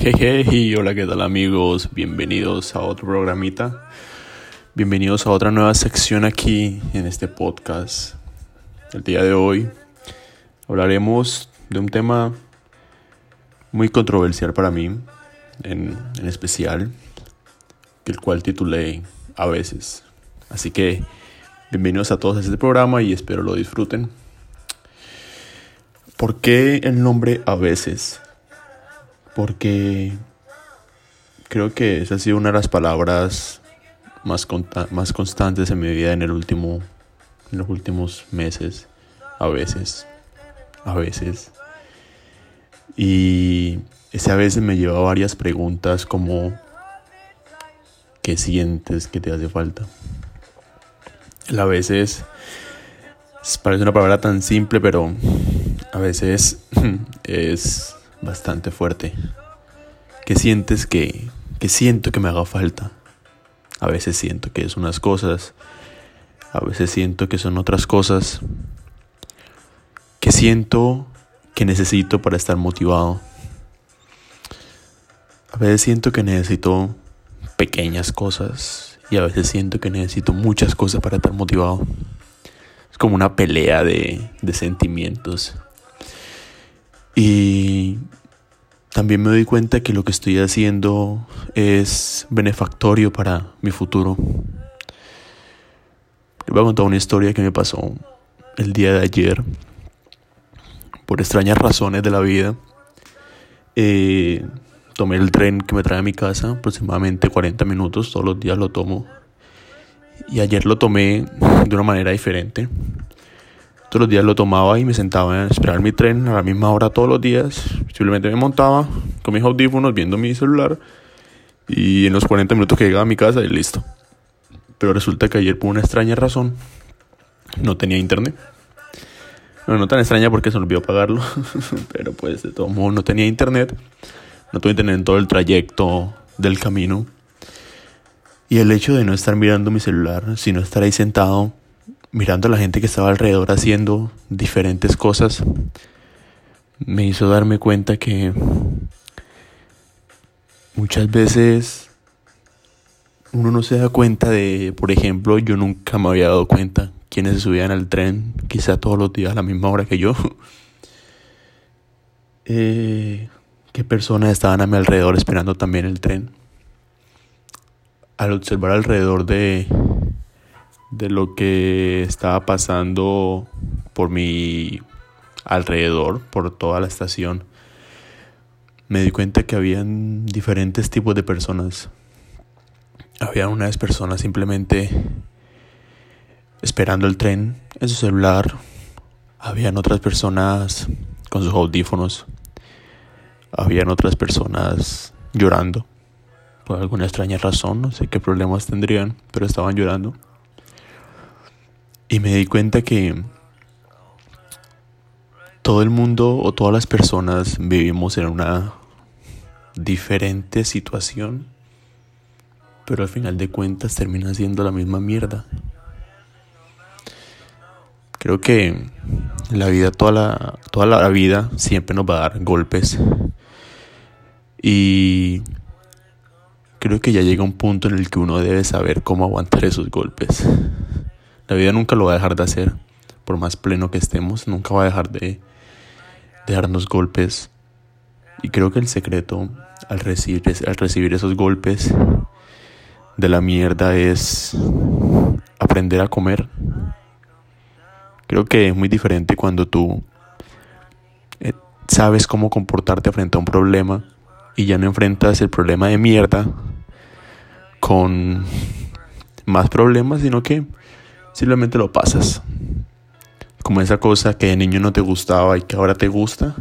Hey, hola, ¿qué tal amigos? Bienvenidos a otro programita. Bienvenidos a otra nueva sección aquí en este podcast. El día de hoy hablaremos de un tema muy controversial para mí, en, en especial, el cual titulé A veces. Así que bienvenidos a todos a este programa y espero lo disfruten. ¿Por qué el nombre A veces? Porque creo que esa ha sido una de las palabras más, constantes en mi vida en, el último, en los últimos meses, a veces, a veces. Y ese a veces me lleva varias preguntas como, ¿qué sientes que te hace falta? El a veces parece una palabra tan simple, pero a veces es bastante fuerte. Que sientes que, que siento que me haga falta. A veces siento que es unas cosas, a veces siento que son otras cosas. Que siento que necesito para estar motivado. A veces siento que necesito pequeñas cosas y a veces siento que necesito muchas cosas para estar motivado. Es como una pelea de, de sentimientos. Y también me doy cuenta que lo que estoy haciendo es benefactorio para mi futuro. Les voy a contar una historia que me pasó el día de ayer. Por extrañas razones de la vida. Eh, tomé el tren que me trae a mi casa, aproximadamente 40 minutos, todos los días lo tomo. Y ayer lo tomé de una manera diferente. Todos los días lo tomaba y me sentaba a esperar mi tren a la misma hora todos los días. Simplemente me montaba con mis audífonos viendo mi celular y en los 40 minutos que llegaba a mi casa y listo. Pero resulta que ayer por una extraña razón no tenía internet. No, no tan extraña porque se olvidó pagarlo, pero pues de todo modo no tenía internet. No tuve internet en todo el trayecto del camino. Y el hecho de no estar mirando mi celular, sino estar ahí sentado mirando a la gente que estaba alrededor haciendo diferentes cosas, me hizo darme cuenta que muchas veces uno no se da cuenta de, por ejemplo, yo nunca me había dado cuenta quienes se subían al tren, quizá todos los días a la misma hora que yo. eh, qué personas estaban a mi alrededor esperando también el tren. Al observar alrededor de de lo que estaba pasando por mi alrededor, por toda la estación, me di cuenta que habían diferentes tipos de personas. Había unas personas simplemente esperando el tren en su celular. Habían otras personas con sus audífonos. Habían otras personas llorando. Por alguna extraña razón, no sé qué problemas tendrían, pero estaban llorando. Y me di cuenta que todo el mundo o todas las personas vivimos en una diferente situación, pero al final de cuentas termina siendo la misma mierda. Creo que la vida, toda la, toda la vida, siempre nos va a dar golpes. Y creo que ya llega un punto en el que uno debe saber cómo aguantar esos golpes. La vida nunca lo va a dejar de hacer, por más pleno que estemos, nunca va a dejar de, darnos golpes. Y creo que el secreto al recibir, al recibir esos golpes de la mierda es aprender a comer. Creo que es muy diferente cuando tú eh, sabes cómo comportarte frente a un problema y ya no enfrentas el problema de mierda con más problemas, sino que Simplemente lo pasas. Como esa cosa que de niño no te gustaba y que ahora te gusta.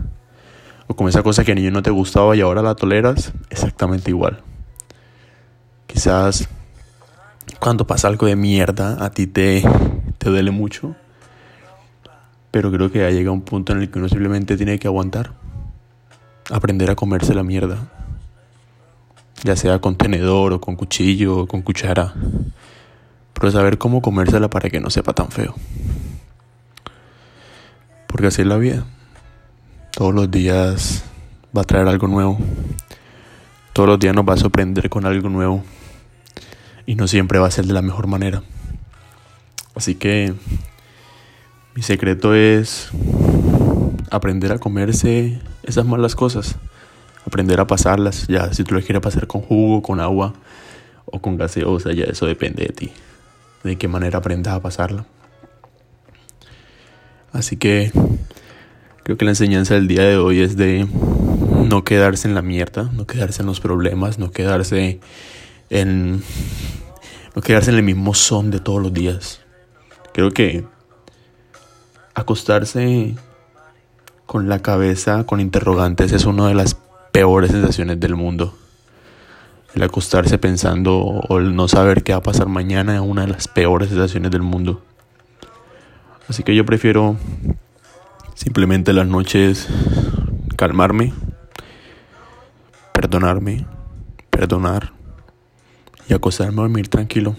O como esa cosa que de niño no te gustaba y ahora la toleras. Exactamente igual. Quizás cuando pasa algo de mierda a ti te, te duele mucho. Pero creo que ya llega un punto en el que uno simplemente tiene que aguantar. Aprender a comerse la mierda. Ya sea con tenedor o con cuchillo o con cuchara pero saber cómo comérsela para que no sepa tan feo. Porque así es la vida. Todos los días va a traer algo nuevo. Todos los días nos va a sorprender con algo nuevo y no siempre va a ser de la mejor manera. Así que mi secreto es aprender a comerse esas malas cosas, aprender a pasarlas, ya si tú lo quieres pasar con jugo, con agua o con gaseosa, ya eso depende de ti, de qué manera aprendas a pasarla. Así que creo que la enseñanza del día de hoy es de no quedarse en la mierda, no quedarse en los problemas, no quedarse en no quedarse en el mismo son de todos los días. Creo que acostarse con la cabeza con interrogantes es una de las peores sensaciones del mundo. El acostarse pensando o el no saber qué va a pasar mañana es una de las peores sensaciones del mundo. Así que yo prefiero simplemente las noches calmarme, perdonarme, perdonar y acostarme a dormir tranquilo.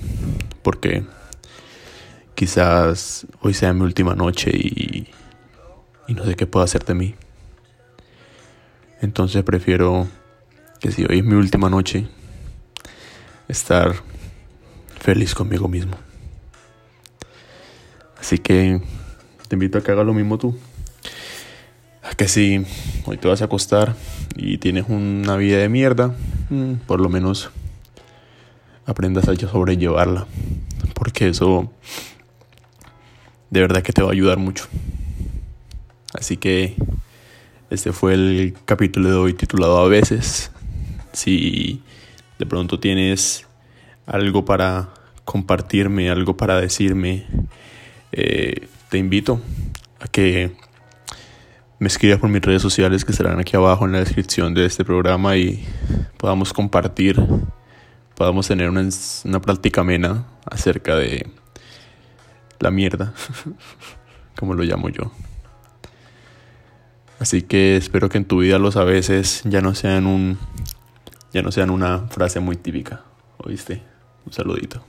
Porque quizás hoy sea mi última noche y y no sé qué puedo hacer de mí. Entonces prefiero que si hoy es mi última noche, estar feliz conmigo mismo. Así que te invito a que hagas lo mismo tú. A que si hoy te vas a acostar y tienes una vida de mierda, mm, por lo menos aprendas a sobrellevarla. Porque eso de verdad que te va a ayudar mucho. Así que este fue el capítulo de hoy titulado A veces. Si de pronto tienes algo para compartirme, algo para decirme, eh, te invito a que me escribas por mis redes sociales que estarán aquí abajo en la descripción de este programa y podamos compartir, podamos tener una, una práctica amena acerca de la mierda, como lo llamo yo. Así que espero que en tu vida los a veces ya no sean un ya no sean una frase muy típica. ¿Oíste? Un saludito.